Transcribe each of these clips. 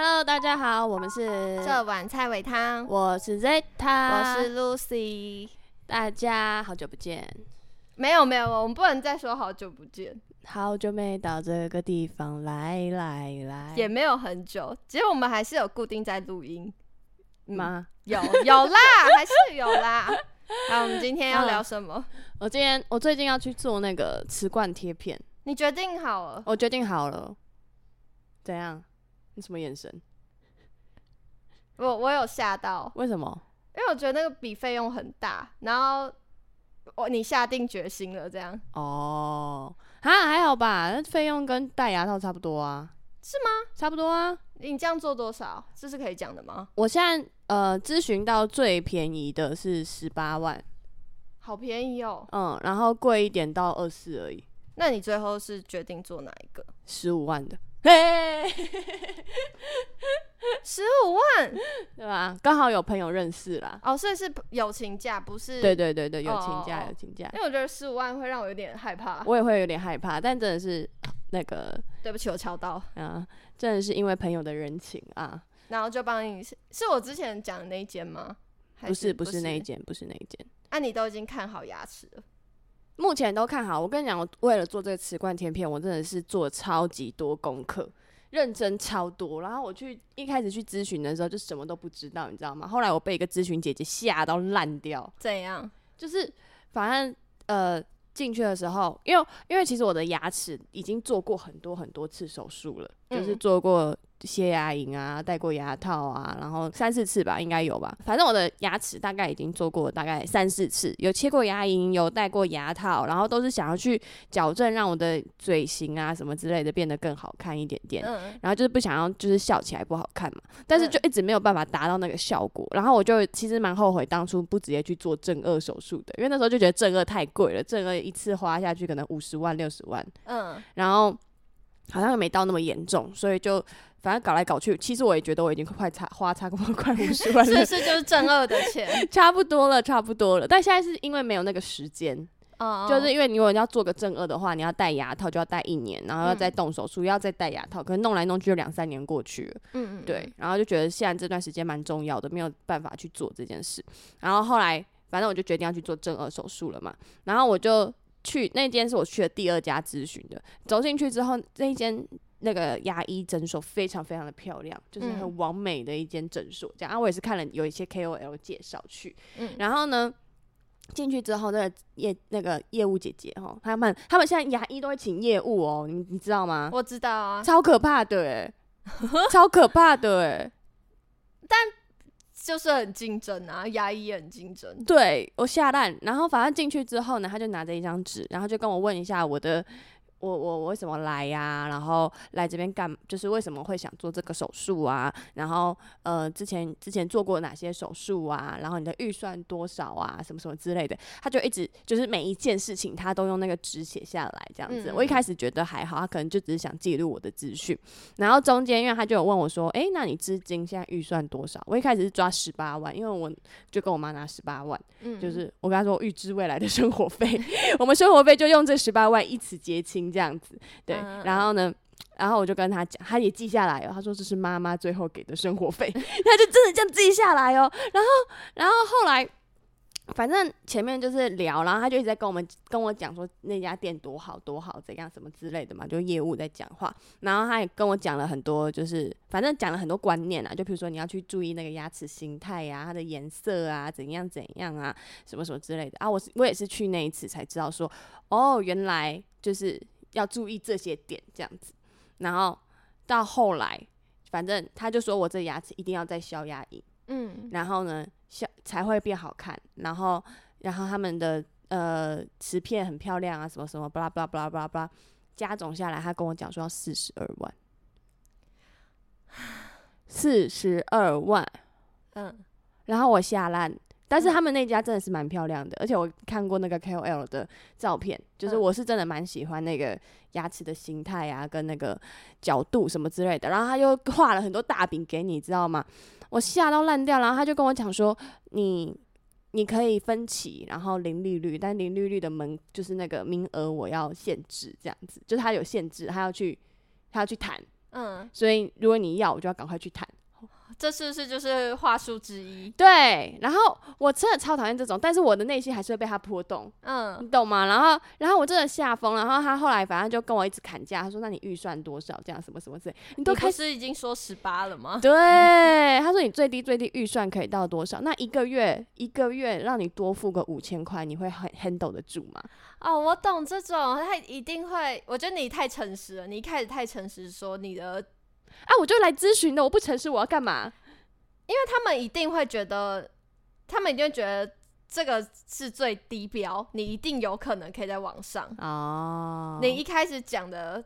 Hello，大家好，我们是这碗菜尾汤，我是 Zeta，我是 Lucy。大家好久不见，没有没有，我们不能再说好久不见，好久没到这个地方来来来，也没有很久，其实我们还是有固定在录音吗？有有啦，还是有啦。好，我们今天要聊什么？我今天我最近要去做那个瓷罐贴片，你决定好了？我决定好了，怎样？你什么眼神？我我有吓到，为什么？因为我觉得那个笔费用很大，然后我你下定决心了，这样哦，啊还好吧，那费用跟戴牙套差不多啊，是吗？差不多啊，你这样做多少？这是可以讲的吗？我现在呃咨询到最便宜的是十八万，好便宜哦，嗯，然后贵一点到二四而已，那你最后是决定做哪一个？十五万的。嘿，十五万，对吧？刚好有朋友认识啦。哦，所以是友情价，不是？对对对对，友情价，友情价。因为我觉得十五万会让我有点害怕。我也会有点害怕，但真的是那个，对不起，我敲到啊，真的是因为朋友的人情啊。然后就帮你，是是我之前讲的那一间吗？不是，不是那一间，不是那一间。啊，你都已经看好牙齿了？目前都看好。我跟你讲，我为了做这个瓷冠贴片，我真的是做超级多功课。认真超多，然后我去一开始去咨询的时候就什么都不知道，你知道吗？后来我被一个咨询姐姐吓到烂掉。怎样？就是反正呃进去的时候，因为因为其实我的牙齿已经做过很多很多次手术了，就是做过。卸牙龈啊，戴过牙套啊，然后三四次吧，应该有吧。反正我的牙齿大概已经做过大概三四次，有切过牙龈，有戴过牙套，然后都是想要去矫正，让我的嘴型啊什么之类的变得更好看一点点。嗯。然后就是不想要就是笑起来不好看嘛，但是就一直没有办法达到那个效果。然后我就其实蛮后悔当初不直接去做正颚手术的，因为那时候就觉得正颚太贵了，正颚一次花下去可能五十万六十万。嗯。然后好像没到那么严重，所以就。反正搞来搞去，其实我也觉得我已经快差花差不多快五十万了，是是就是正二的钱，差不多了，差不多了。但现在是因为没有那个时间，哦，就是因为你如果要做个正二的话，你要戴牙套就要戴一年，然后要再动手术，要再戴牙套，可能弄来弄去就两三年过去了，嗯嗯，对，然后就觉得现在这段时间蛮重要的，没有办法去做这件事。然后后来反正我就决定要去做正二手术了嘛，然后我就去那间是我去的第二家咨询的，走进去之后那一间。那个牙医诊所非常非常的漂亮，就是很完美的一间诊所。这样啊，我也是看了有一些 KOL 介绍去，嗯，然后呢，进去之后，那个业那个业务姐姐哈，他们他们现在牙医都会请业务哦，你你知道吗？我知道啊，超可怕的，超可怕的，但就是很竞争啊，牙医也很竞争。对我下蛋，然后反正进去之后呢，他就拿着一张纸，然后就跟我问一下我的。我我我为什么来呀？然后来这边干，就是为什么会想做这个手术啊？然后呃，之前之前做过哪些手术啊？然后你的预算多少啊？什么什么之类的，他就一直就是每一件事情他都用那个纸写下来，这样子。我一开始觉得还好，他可能就只是想记录我的资讯。然后中间因为他就有问我说：“哎，那你资金现在预算多少？”我一开始是抓十八万，因为我就跟我妈拿十八万，嗯就是我跟他说预支未来的生活费，我们生活费就用这十八万一次结清。这样子，对，然后呢，然后我就跟他讲，他也记下来哦。他说这是妈妈最后给的生活费，他就真的这样记下来哦。然后，然后后来，反正前面就是聊，然后他就一直在跟我们跟我讲说那家店多好多好怎样什么之类的嘛，就业务在讲话。然后他也跟我讲了很多，就是反正讲了很多观念啊，就比如说你要去注意那个牙齿形态呀，它的颜色啊，怎样怎样啊，什么什么之类的啊。我是我也是去那一次才知道说，哦，原来就是。要注意这些点，这样子，然后到后来，反正他就说我这牙齿一定要再消牙龈，嗯，然后呢，消才会变好看，然后，然后他们的呃瓷片很漂亮啊，什么什么，巴拉巴拉巴拉巴拉巴拉，加总下来，他跟我讲说要四十二万，四十二万，嗯，然后我下烂。但是他们那家真的是蛮漂亮的，而且我看过那个 KOL 的照片，就是我是真的蛮喜欢那个牙齿的形态啊，跟那个角度什么之类的。然后他又画了很多大饼给你，知道吗？我吓到烂掉。然后他就跟我讲说，你你可以分期，然后零利率，但零利率的门就是那个名额我要限制，这样子，就是他有限制，他要去他要去谈。嗯，所以如果你要，我就要赶快去谈。这是不是就是话术之一？对，然后我真的超讨厌这种，但是我的内心还是会被他波动，嗯，你懂吗？然后，然后我真的吓疯了，然后他后来反正就跟我一直砍价，他说：“那你预算多少？这样什么什么之类，你都开始。”已经说十八了吗？对，他说你最低最低预算可以到多少？那一个月一个月让你多付个五千块，你会很 handle 得住吗？哦，我懂这种，他一定会。我觉得你太诚实了，你一开始太诚实，说你的，啊，我就来咨询的，我不诚实我要干嘛？因为他们一定会觉得，他们一定会觉得这个是最低标，你一定有可能可以在网上。哦，你一开始讲的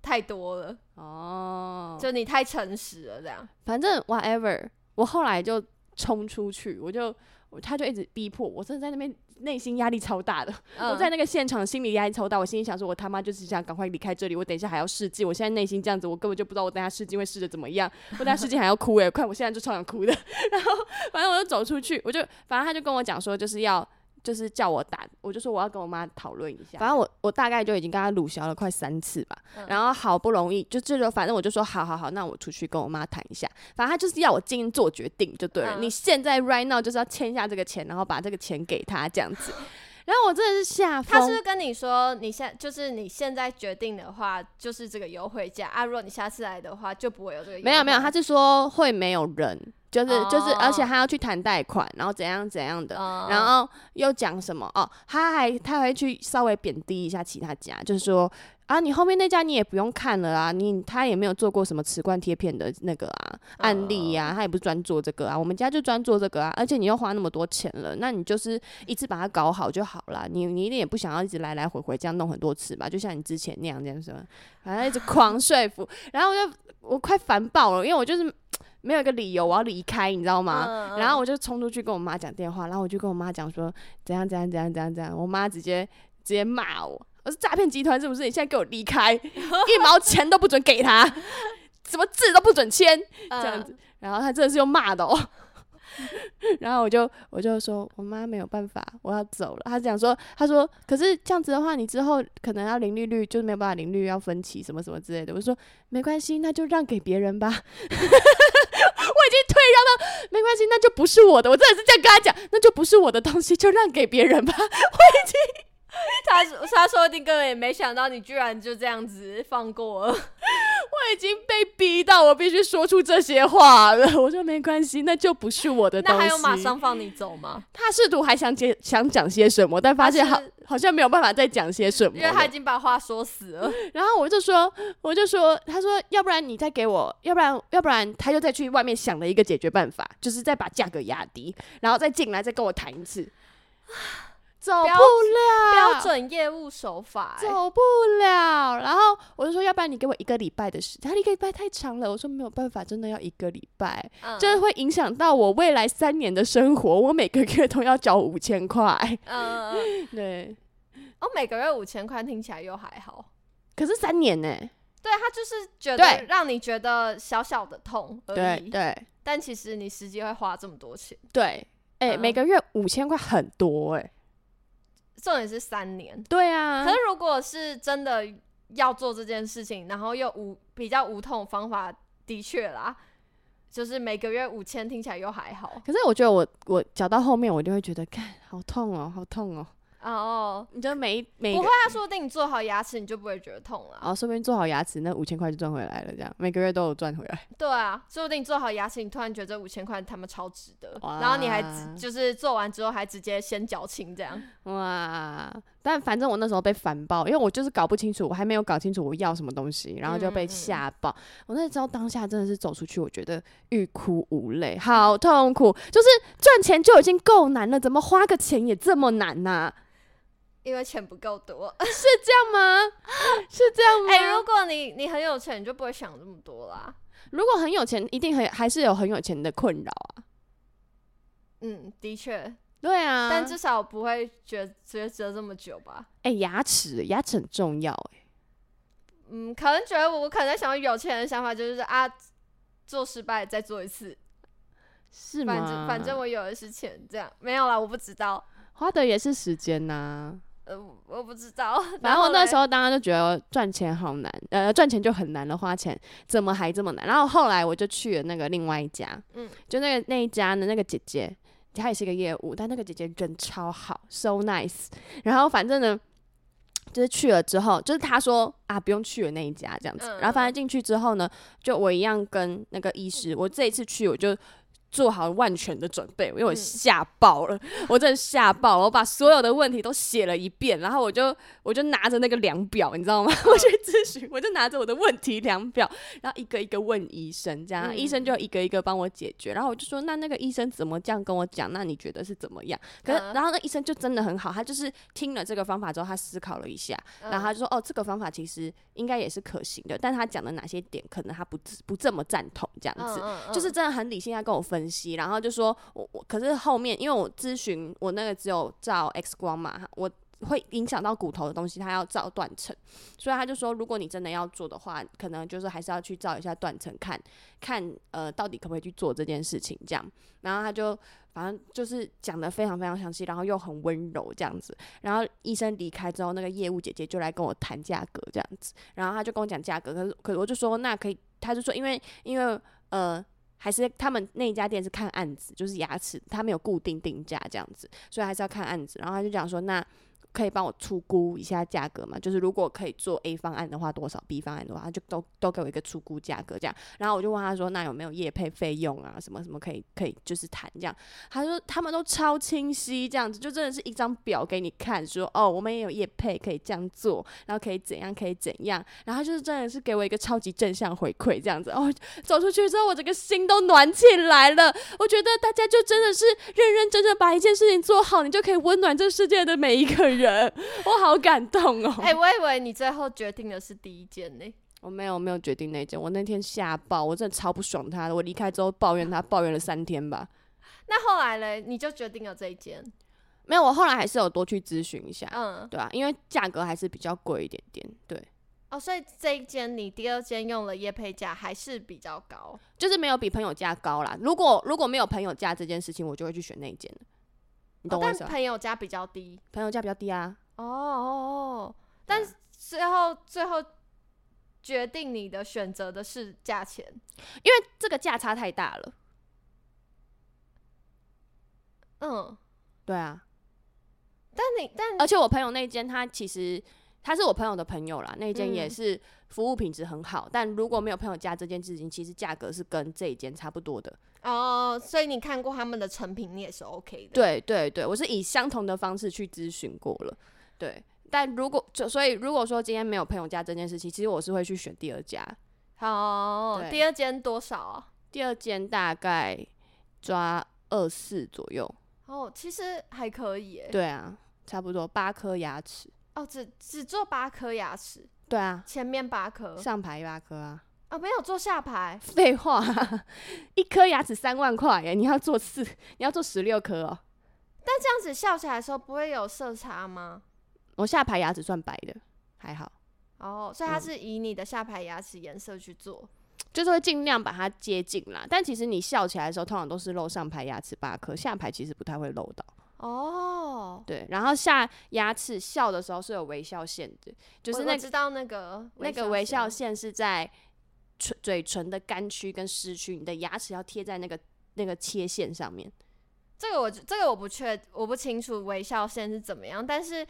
太多了，哦，就你太诚实了，这样。反正 whatever，我后来就冲出去，我就他就一直逼迫我，真的在那边内心压力超大的。嗯我在那个现场心理压力超大，我心里想说，我他妈就是想赶快离开这里，我等一下还要试镜，我现在内心这样子，我根本就不知道我等下试镜会试的怎么样，我等下试镜还要哭诶、快我现在就超想哭的。然后反正我就走出去，我就反正他就跟我讲说，就是要。就是叫我打，我就说我要跟我妈讨论一下。反正我我大概就已经跟他鲁小了快三次吧，嗯然后好不容易就这就反正我就说好好好，那我出去跟我妈谈一下。反正他就是要我今天做决定就对了，嗯你现在 right now 就是要签下这个钱，然后把这个钱给他这样子。然后我真的是吓疯，他是不是跟你说，你现就是你现在决定的话，就是这个优惠价啊？如果你下次来的话，就不会有这个。没有没有，他是说会没有人，就是、就是，哦而且他要去谈贷款，然后怎样怎样的，嗯，然后又讲什么哦，他还他还会去稍微贬低一下其他家，就是说啊，你后面那家你也不用看了啊，你他也没有做过什么瓷罐贴片的那个啊案例呀、他也不是专做这个啊，我们家就专做这个啊，而且你又花那么多钱了，那你就是一次把它搞好就好了，你你一定也不想要一直来来回回这样弄很多次吧，就像你之前那样这样说，反正一直狂说服，然后我就我快烦爆了，因为我就是没有一个理由我要离开，你知道吗？嗯然后我就冲出去跟我妈讲电话，然后我就跟我妈讲说怎样怎样怎样怎样怎样，我妈直接直接骂我，我是诈骗集团是不是？你现在给我离开，一毛钱都不准给他，什么字都不准签，嗯这样子。然后他真的是用骂的哦。然后我就我就说，我妈没有办法，我要走了。他讲说，他说，可是这样子的话，你之后可能要零利率，就是没有办法零利率，要分期什么什么之类的。我说没关系，那就让给别人吧。我已经退让到没关系，那就不是我的。我真的是这样跟他讲，那就不是我的东西，就让给别人吧。他他说不定根本也没想到你居然就这样子放过了。我已经被逼到我必须说出这些话了。我说没关系，那就不是我的东西。那还有马上放你走吗？他试图还想接想讲些什么，但发现好好像没有办法再讲些什么。因为他已经把话说死了。然后我就说，我就说，他说，要不然你再给我，要不然要不然他就再去外面想了一个解决办法，就是再把价格压低，然后再进来再跟我谈一次。走不了，标准业务手法、欸，走不了。然后我就说，要不然你给我一个礼拜的时间，他一个礼拜太长了。我说没有办法，真的要一个礼拜，嗯。这会影响到我未来三年的生活。我每个月都要交五千块，嗯，嗯 对，哦，每个月五千块听起来又还好。可是三年呢、对他就是觉得让你觉得小小的痛而已，对对。但其实你实际会花这么多钱。对，哎、嗯。每个月五千块很多哎、重点是三年，对啊可，是如果是真的要做这件事情，然后又无比较无痛方法，的确啦，就是每个月五千听起来又还好。可是我觉得我我嚼到后面，我就会觉得，看好痛哦，好痛哦。哦，你就每一每不会，啊，说不定你做好牙齿，你就不会觉得痛了。哦，说不定做好牙齿，那五千块就赚回来了，这样每个月都有赚回来。对啊，说不定做好牙齿，你突然觉得这五千块他们超值得，然后你还就是做完之后还直接先缴清这样。哇！但反正我那时候被烦爆，因为我就是搞不清楚，我还没有搞清楚我要什么东西，然后就被嗯嗯吓爆。我那时候当下真的是走出去，我觉得欲哭无泪，好痛苦。就是赚钱就已经够难了，怎么花个钱也这么难呐、因为钱不够多，是这样吗？是这样吗？哎、如果你你很有钱，你就不会想这么多啦。如果很有钱，一定很还是有很有钱的困扰啊。嗯，的确，对啊，但至少不会觉觉得这么久吧。哎、牙齿牙齿很重要哎、嗯，可能觉得我可能想有钱人的想法就是啊，做失败再做一次，是吗？反正反正我有的是钱，这样没有啦，我不知道。花的也是时间呐、呃，我不知道。然后那时候候当然就觉得赚钱好难，呃，赚钱就很难了，花钱怎么还这么难？然后后来我就去了那个另外一家，嗯嗯，就那个那一家的那个姐姐，她也是一个业务，但那个姐姐人超好，so nice。然后反正呢，就是去了之后，就是她说啊不用去了那一家这样子，嗯然后反正进去之后呢，就我一样跟那个医师，我这一次去我就。做好万全的准备，因为我嗯吓爆了，我真的吓爆了，我把所有的问题都写了一遍，然后我就我就拿着那个量表，你知道吗？我去咨询，我就拿着我的问题量表，然后一个一个问医生，这样、嗯医生就一个一个帮我解决。然后我就说，那那个医生怎么这样跟我讲？那你觉得是怎么样？可是，嗯然后那医生就真的很好，他就是听了这个方法之后，他思考了一下，然后他就说，哦，这个方法其实应该也是可行的，但他讲的哪些点可能他不不这么赞同，这样子。嗯就是真的很理性，在跟我分分析，然后就说我我可是后面因为我咨询我那个只有照 X 光嘛，我会影响到骨头的东西，他要照断层，所以他就说如果你真的要做的话，可能就是还是要去照一下断层，看看呃到底可不可以去做这件事情这样，然后他就。反正就是讲的非常非常详细，然后又很温柔这样子。然后医生离开之后，那个业务姐姐就来跟我谈价格这样子。然后他就跟我讲价格，可是可是我就说那可以，他就说因为因为呃还是他们那一家店是看案子，就是牙齿他没有固定定价这样子，所以还是要看案子。然后他就讲说那。可以帮我出估一下价格嘛？就是如果可以做 A 方案的话，多少 B 方案的话，就都都给我一个出估价格这样。然后我就问他说，那有没有业配费用啊？什么什么可以可以就是谈这样？他说他们都超清晰，这样子就真的是一张表给你看，说哦，我们也有业配可以这样做，然后可以怎样可以怎样，然后就是真的是给我一个超级正向回馈这样子。哦，走出去之后，我整个心都暖起来了。我觉得大家就真的是认认真真把一件事情做好，你就可以温暖这世界的每一个人。我好感动哦！哎、我以为你最后决定的是第一件呢。我没有没有决定那件，我那天吓爆，我真的超不爽他的。我离开之后抱怨他，抱怨了三天吧。那后来嘞，你就决定了这一件。没有，我后来还是有多去咨询一下，嗯，对啊，因为价格还是比较贵一点点，对，哦，所以这一间你第二间用了业配价还是比较高。就是没有比朋友价高啦。如果如果没有朋友价这件事情，我就会去选那一间你懂哦但我意思吗？朋友家比较低。朋友价比较低啊，哦哦但最后最后决定你的选择的是价钱。因为这个价差太大了。嗯，对啊，但你但而且我朋友那间，他其实他是我朋友的朋友啦，那间也嗯是服务品质很好，但如果没有朋友加这件事情，其实价格是跟这一间差不多的。哦，所以你看过他们的成品，你也是 OK 的。，对对对，我是以相同的方式去咨询过了，对。但如果就所以如果说今天没有朋友加这件事情，其实我是会去选第二家，好，对第二间多少啊？第二间大概抓二四左右，哦，其实还可以耶。对啊，差不多八颗牙齿，哦，只只做八颗牙齿，对啊，前面八颗。上排八颗啊。啊，没有做下排。废话，一颗牙齿三万块耶，你要做四，你要做十六颗哦。但这样子笑起来的时候不会有色差吗？我下排牙齿算白的，还好，哦，所以它嗯是以你的下排牙齿颜色去做。就是会尽量把它接近啦。但其实你笑起来的时候，通常都是露上排牙齿八颗，下排其实不太会露到。哦，对，然后下牙齿笑的时候是有微笑线的，就是那知道那个那个微笑线。线是在唇嘴唇的干区跟湿区，你的牙齿要贴在那个那个切线上面。这个我这个我不确我不清楚微笑线是怎么样，但是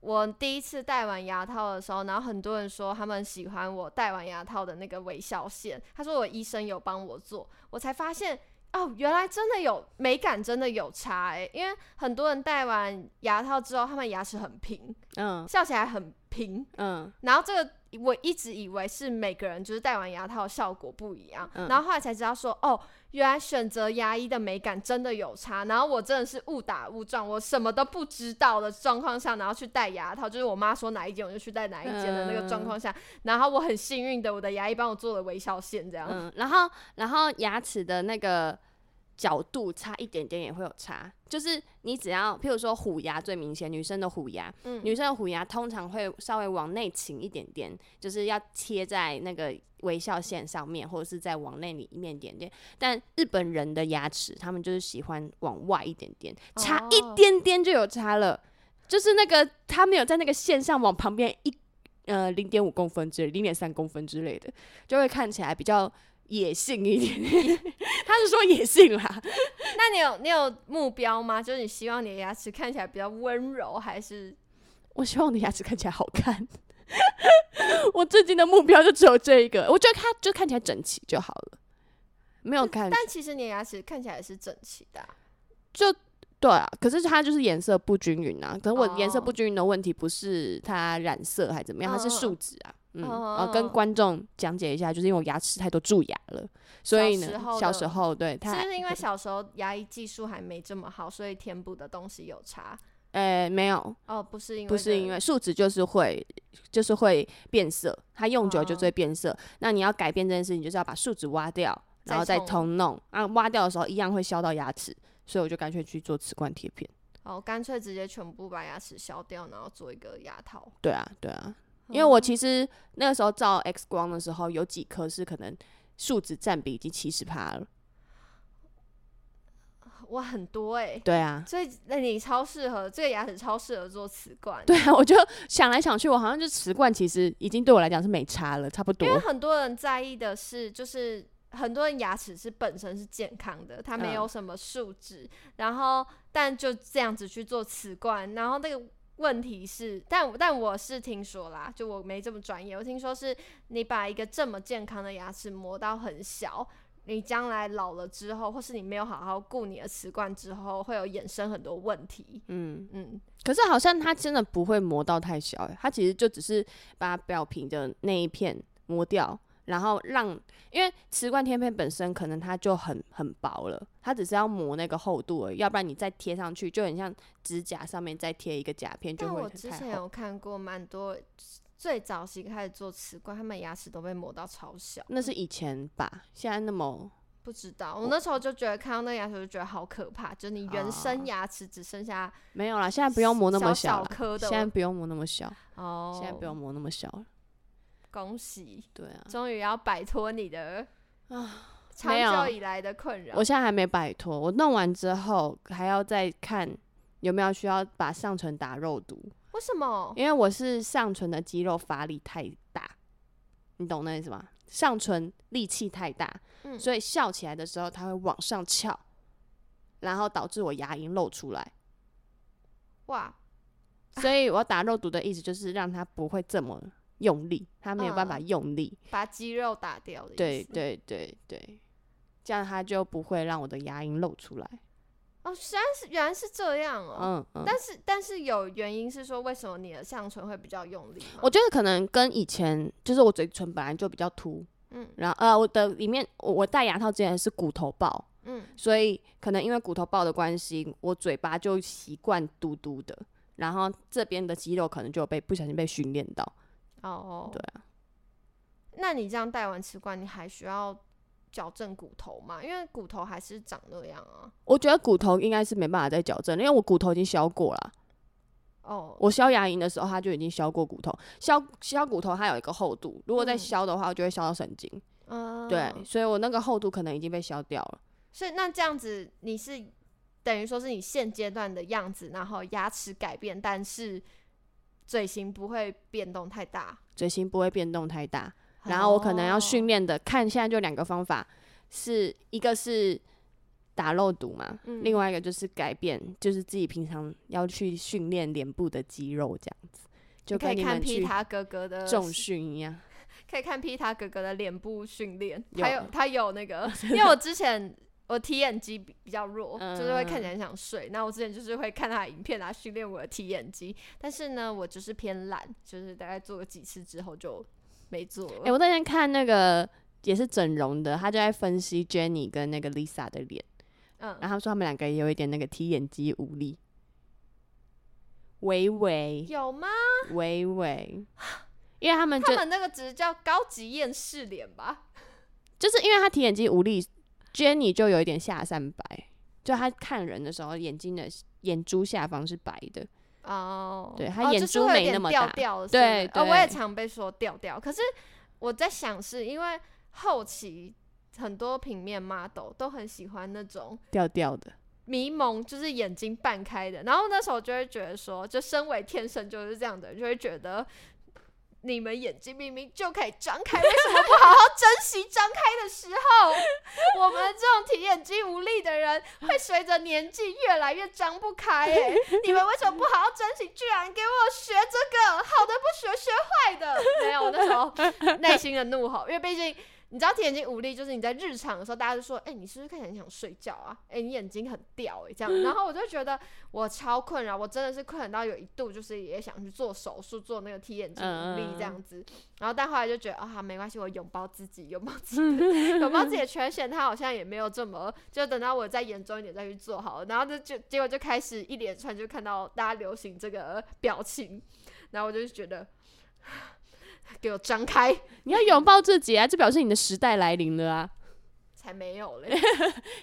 我第一次戴完牙套的时候，然后很多人说他们喜欢我戴完牙套的那个微笑线，他说我医生有帮我做，我才发现哦，原来真的有美感，真的有差欸、因为很多人戴完牙套之后，他们牙齿很平，嗯。笑起来很平，嗯，然后这个我一直以为是每个人就是戴完牙套效果不一样，嗯然后后来才知道说，哦，原来选择牙医的美感真的有差。然后我真的是误打误撞，我什么都不知道的状况下，然后去戴牙套，就是我妈说哪一间我就去戴哪一间的那个状况下，然后我很幸运的，我的牙医帮我做了微笑线，这样。嗯，然后然后牙齿的那个角度差一点点也会有差，就是你只要，譬如说虎牙最明显，女生的虎牙，嗯女生的虎牙通常会稍微往内倾一点点，就是要贴在那个微笑线上面，或者是再往内里面一点点。但日本人的牙齿，他们就是喜欢往外一点点，差一哦点点就有差了。就是那个他没有在那个线上往旁边一呃零点五公分之类、零点三公分之类的，就会看起来比较野性一点。他是说野性啦，那你有你有目标吗？就是你希望你的牙齿看起来比较温柔，还是我希望你的牙齿看起来好看。我最近的目标就只有这一个，我觉得它就看起来整齐就好了，没有看。但其实你的牙齿看起来是整齐的啊、就对啊，可是它就是颜色不均匀啊。可是我颜色哦不均匀的问题不是它染色还怎么样，它是树脂啊。嗯，嗯呃，跟嗯观众讲解一下，就是因为我牙齿太多蛀牙了，所以呢，小时候对它是不是因为小时候牙医技术还没这么好，所以填补的东西有差？呃没有，哦，不是因为不是因为树脂就是会就是会变色，它用久了就哦会变色。那你要改变这件事情，就是要把树脂挖掉，然后再重弄。啊，挖掉的时候一样会削到牙齿，所以我就干脆去做瓷冠贴片。哦，干脆直接全部把牙齿削掉，然后做一个牙套。对啊，对啊，因为我哦其实那个时候照 X 光的时候，有几颗是可能树脂占比已经七十趴了。哇，很多哎、对啊，所以那你超适合这个牙齿，超适合做瓷冠。对啊，我就想来想去，我好像就瓷冠其实已经对我来讲是没差了，差不多因。为很多人在意的是，就是很多人牙齿是本身是健康的，它没有嗯什么树脂，然后但就这样子去做瓷冠，然后那个问题是，但但我是听说啦，就我没这么专业，我听说是你把一个这么健康的牙齿磨到很小。你将来老了之后，或是你没有好好顾你的瓷冠之后，会有衍生很多问题。嗯，嗯，可是好像它真的不会磨到太小、欸，它其实就只是把表皮的那一片磨掉，然后让，因为瓷冠贴片本身可能它就很很薄了，它只是要磨那个厚度而已，要不然你再贴上去就很像指甲上面再贴一个甲片，就会但我之。前有看过蛮多，最早期开始做瓷冠，他们牙齿都被磨到超小。那是以前吧，现在那么不知道，我那时候就觉得看到那个牙齿，就觉得好可怕，就你原生啊牙齿只剩下没有啦，现在不用磨那么小了现在不用磨那么小，哦，现在不用磨那么小了。恭喜，对啊，终于要摆脱你的啊长久以来的困扰我。现在还没摆脱，我弄完之后还要再看有没有需要把上唇打肉毒，为什么？因为我是上唇的肌肉发力太大，你懂那意思吗？上唇力气太大，嗯所以笑起来的时候它会往上翘，然后导致我牙龈露出来。哇，所以我打肉毒的意思就是让它不会这么用力，它没有办法嗯用力。把肌肉打掉的。对对对对，这样他就不会让我的牙龈露出来。哦，原来是原来是这样哦。嗯嗯。但是但是有原因是说，为什么你的上唇会比较用力？我觉得可能跟以前就是我嘴唇本来就比较凸，嗯然后呃我的里面我我戴牙套之前是骨头爆，嗯所以可能因为骨头爆的关系，我嘴巴就习惯嘟嘟的，然后这边的肌肉可能就被不小心被训练到。哦，对啊，那你这样戴完瓷冠，你还需要矫正骨头吗？因为骨头还是长那样啊。我觉得骨头应该是没办法再矫正，因为我骨头已经削过了。哦，我削牙龈的时候，它就已经削过骨头。削削骨头它有一个厚度，如果再嗯削的话，就会削到神经。嗯，对，所以我那个厚度可能已经被削掉了。所以那这样子，你是等于说是你现阶段的样子，然后牙齿改变，但是嘴型不会变动太大。嘴型不会变动太大，然后我可能要训练，练的，看现在就两个方法，是一个是打肉毒嘛，嗯另外一个就是改变，就是自己平常要去训练脸部的肌肉，这样子，就可以看跟你们 P 去哥哥的重训一样。可以看皮塔哥哥的脸部训练，有他有他有那个，因为我之前我提眼肌比比较弱，就是会看起来很想睡。那我之前就是会看他的影片来训练我的提眼肌，但是呢，我就是偏懒，就是大概做了几次之后就没做了。哎、我那天看那个也是整容的，他就在分析 Jenny 跟那个 Lisa 的脸，嗯，然后他说他们两个也有一点那个提眼肌无力，微微有吗？微微，因为他们他们那个只是叫高级厌世脸吧？就是因为他提眼肌无力，Jenny 就有一点下三白，就他看人的时候眼睛的眼珠下方是白的，哦，对他眼珠没那么大对哦，我也常被说掉掉。可是我在想，是因为后期很多平面 model 都很喜欢那种掉掉的。迷蒙，就是眼睛半开的。然后那时候就会觉得说，就身为天生就是这样的人，就会觉得。你们眼睛明明就可以张开，为什么不好好珍惜张开的时候？我们这种提眼睛无力的人，会随着年纪越来越张不开。哎，你们为什么不好好珍惜？居然给我学这个，好的不学，学坏的。没有，我那时候内心的怒吼，因为毕竟。你知道眼睛无力，就是你在日常的时候，大家就说：“哎，你是不是看起来很想睡觉啊？哎，你眼睛很掉哎，这样。”然后我就觉得我超困扰，我真的是困扰到有一度就是也想去做手术，做那个提眼睛无力这样子。然后但后来就觉得啊，没关系，我拥抱自己，拥抱自己，拥抱自己的 缺陷，他好像也没有这么，就等到我再严重一点再去做好了。然后就就结果就开始一连串就看到大家流行这个表情，然后我就觉得。给我张开！你要拥抱自己啊！这表示你的时代来临了啊！才没有嘞！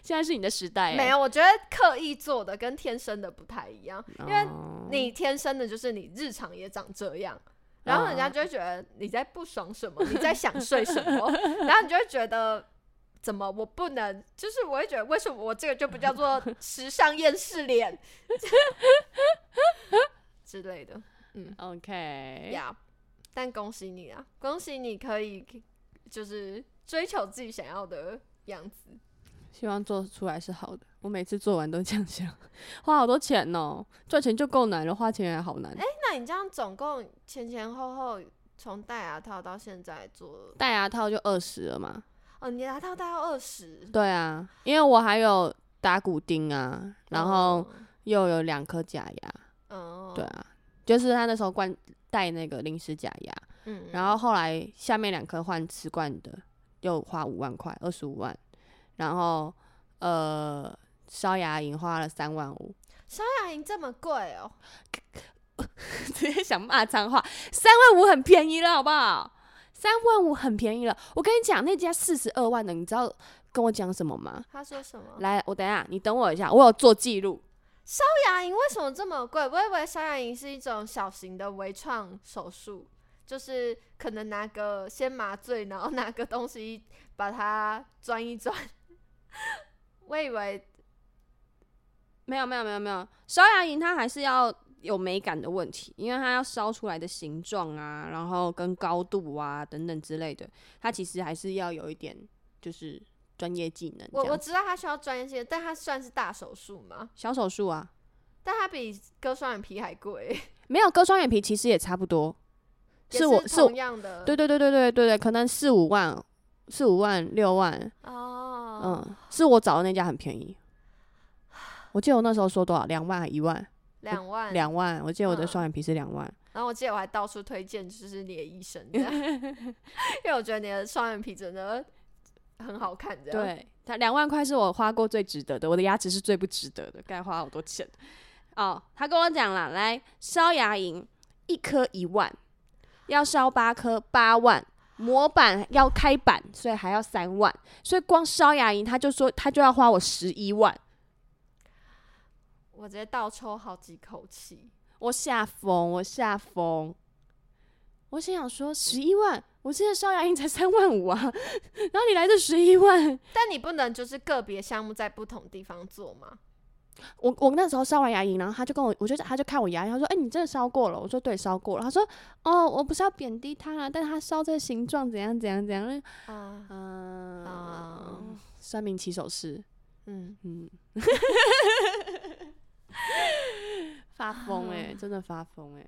现在是你的时代。没有，我觉得刻意做的跟天生的不太一样，因为你天生的就是你日常也长这样，然后人家就会觉得你在不爽什么，你在想睡什么，然后你就会觉得怎么我不能？就是我会觉得为什么我这个就不叫做时尚厌世脸之类的？嗯，OK，呀。但恭喜你啊！恭喜你可以就是追求自己想要的样子。希望做出来是好的。我每次做完都这样想，花好多钱哦，赚钱就够难了，花钱也好难。哎，那你这样总共前前后后从戴牙套到现在做戴牙套就二十了嘛？哦，你牙套戴到二十？对啊，因为我还有打骨钉啊，然后又有两颗假牙。哦，对啊，就是他那时候关。戴那个临时假牙，嗯，然后后来下面两颗换瓷冠的，又花五万块，二十五万，然后呃，烧牙龈花了三万五，烧牙龈这么贵哦，直接想骂脏话，三万五很便宜了，好不好？三万五很便宜了，我跟你讲，那家四十二万的，你知道跟我讲什么吗？他说什么？来，我等下，你等我一下，我有做记录。烧牙龈为什么这么贵？我以为烧牙龈是一种小型的微创手术，就是可能拿个先麻醉，然后拿个东西把它钻一钻。我以为没有没有没有没有，烧牙龈它还是要有美感的问题，因为它要烧出来的形状啊，然后跟高度啊等等之类的，它其实还是要有一点就是。专业技能，我我知道他需要专业技能，但他算是大手术吗？小手术啊，但他比割双眼皮还贵。没有割双眼皮其实也差不多，是我是同样的，对对对对对对对，可能四五万、四五万、六万哦，嗯，是我找的那家很便宜。我记得我那时候说多少，两万还一万？两万，两万。我记得我的双眼皮是两万。然后我记得我还到处推荐，就是你的医生，因为我觉得你的双眼皮真的。很好看，这样。对他两万块是我花过最值得的，我的牙齿是最不值得的，该花好多钱。哦，他跟我讲了，来烧牙龈一颗一万，要烧八颗八万，模板要开板，所以还要三万，所以光烧牙龈他就说他就要花我十一万，我直接倒抽好几口气，我吓疯，我吓疯。我心想说，十一万，我现在烧牙龈才三万五啊，然后你来的十一万？但你不能就是个别项目在不同地方做吗？我我那时候烧完牙龈，然后他就跟我，我就他就看我牙龈，他说：“哎，你真的烧过了？”我说：“对，烧过了。”他说：“哦，我不是要贬低他啊，但他烧这个形状怎样怎样怎样？”啊啊！三名起手式，嗯嗯，发疯哎，真的发疯哎。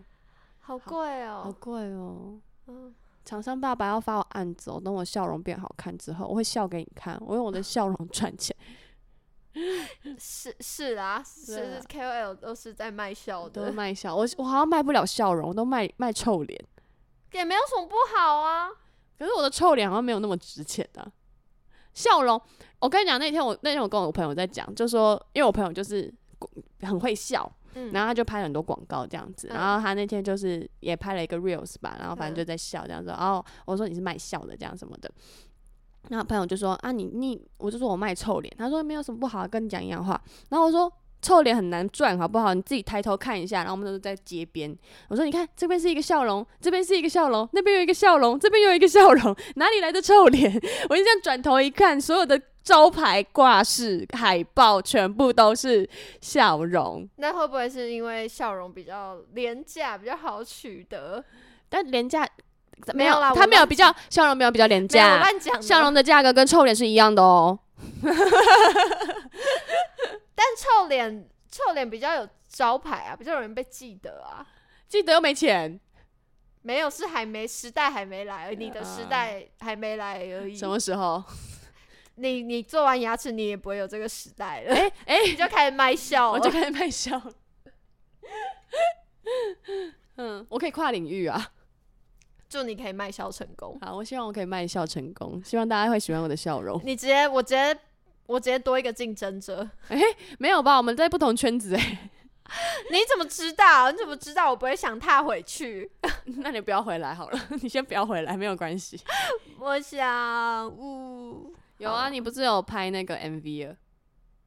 好贵哦，好贵哦。嗯，厂商爸爸要发我案子哦，等我笑容变好看之后，我会笑给你看，我用我的笑容赚钱。是是啊，是 KOL 都是在卖笑的，都卖笑。我我好像卖不了笑容，我都卖卖臭脸，也没有什么不好啊。可是我的臭脸好像没有那么值钱的。笑容，我跟你讲，那天我那天我跟我朋友在讲，就说因为我朋友就是很会笑。然后他就拍了很多广告这样子，然后他那天就是也拍了一个 reels 吧，然后反正就在笑这样子。然后我说你是卖笑的这样什么的，然后朋友就说啊你你，我就说我卖臭脸，他说没有什么不好，跟你讲一样话。然后我说臭脸很难赚好不好？你自己抬头看一下。然后我们都是在街边，我说你看这边是一个笑容，这边是一个笑容，那边有一个笑容，这边有一个笑容，哪里来的臭脸？我就这样转头一看，所有的。招牌挂饰、海报全部都是笑容，那会不会是因为笑容比较廉价，比较好取得？但廉价没有啦我它没有比较笑容没有比较廉价，乱讲，笑容的价格跟臭脸是一样的哦。但臭脸臭脸比较有招牌啊，比较容易被记得啊。记得又没钱，没有，是还没时代还没来，你的时啊代还没来而已。什么时候？你你做完牙齿，你也不会有这个时代了，哎哎、你就开始卖笑。我就开始卖笑。嗯，我可以跨领域啊。祝你可以卖笑成功。好，我希望我可以卖笑成功，希望大家会喜欢我的笑容。你直接，我直接，我直接多一个竞争者。没有吧？我们在不同圈子哎、你怎么知道？你怎么知道我不会想踏回去？那你不要回来好了，你先不要回来，没有关系。我想，呜、有啊，你不是有拍那个 MV 了？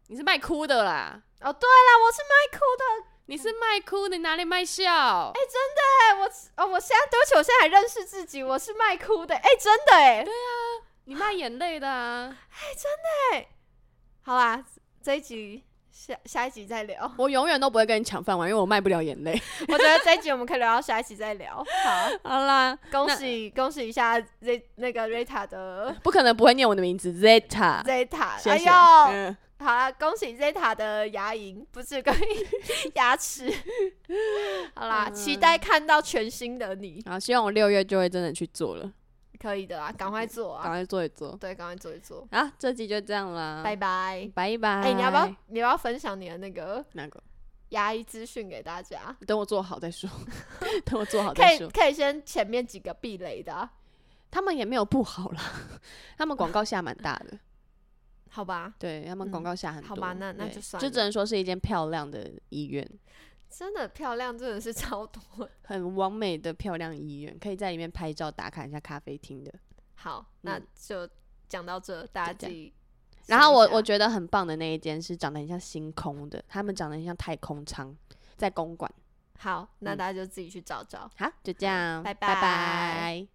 你是卖哭的啦，哦，对啦，我是卖哭的。你是卖哭，你哪里卖笑？哎、我哦，我现在对不起，我现在还认识自己，我是卖哭的。哎、真的哎。你卖眼泪的啊！好啦，这一集下下一集再聊。我永远都不会跟你抢饭碗，因为我卖不了眼泪。我觉得这一集我们可以聊到下一集再聊。好，好啦，恭喜恭喜一下 Z 那个 Rita 的不可能不会念我的名字 Zeta。Zeta，谢谢。哎呦，嗯，好啦，恭喜 Zeta 的牙龈，不是跟 牙齿。好啦，嗯期待看到全新的你，好，希望我六月就会真的去做了，可以的啊，赶快做啊！赶快做一做。对，赶快做一做。啊，这集就这样啦，拜拜。拜拜。哎、你要不要你要不要分享你的那个哪个？牙医资讯给大家？等我做好再说，等我做好可再说。以可以先前面几个避雷的啊、他们也没有不好啦，他们广告下蛮大的，好吧？对他们嗯广告下很多。好吧那那就算了就只能说是一间漂亮的医院，真的漂亮，真的是超多。很完美的漂亮医院，可以在里面拍照打卡一下咖啡厅的。好，那嗯就讲到这，大家自己。然后我我觉得很棒的那一间是长得很像星空的，他们长得很像太空舱，在公馆。好，那嗯大家就自己去找找。好，就这样，拜拜拜拜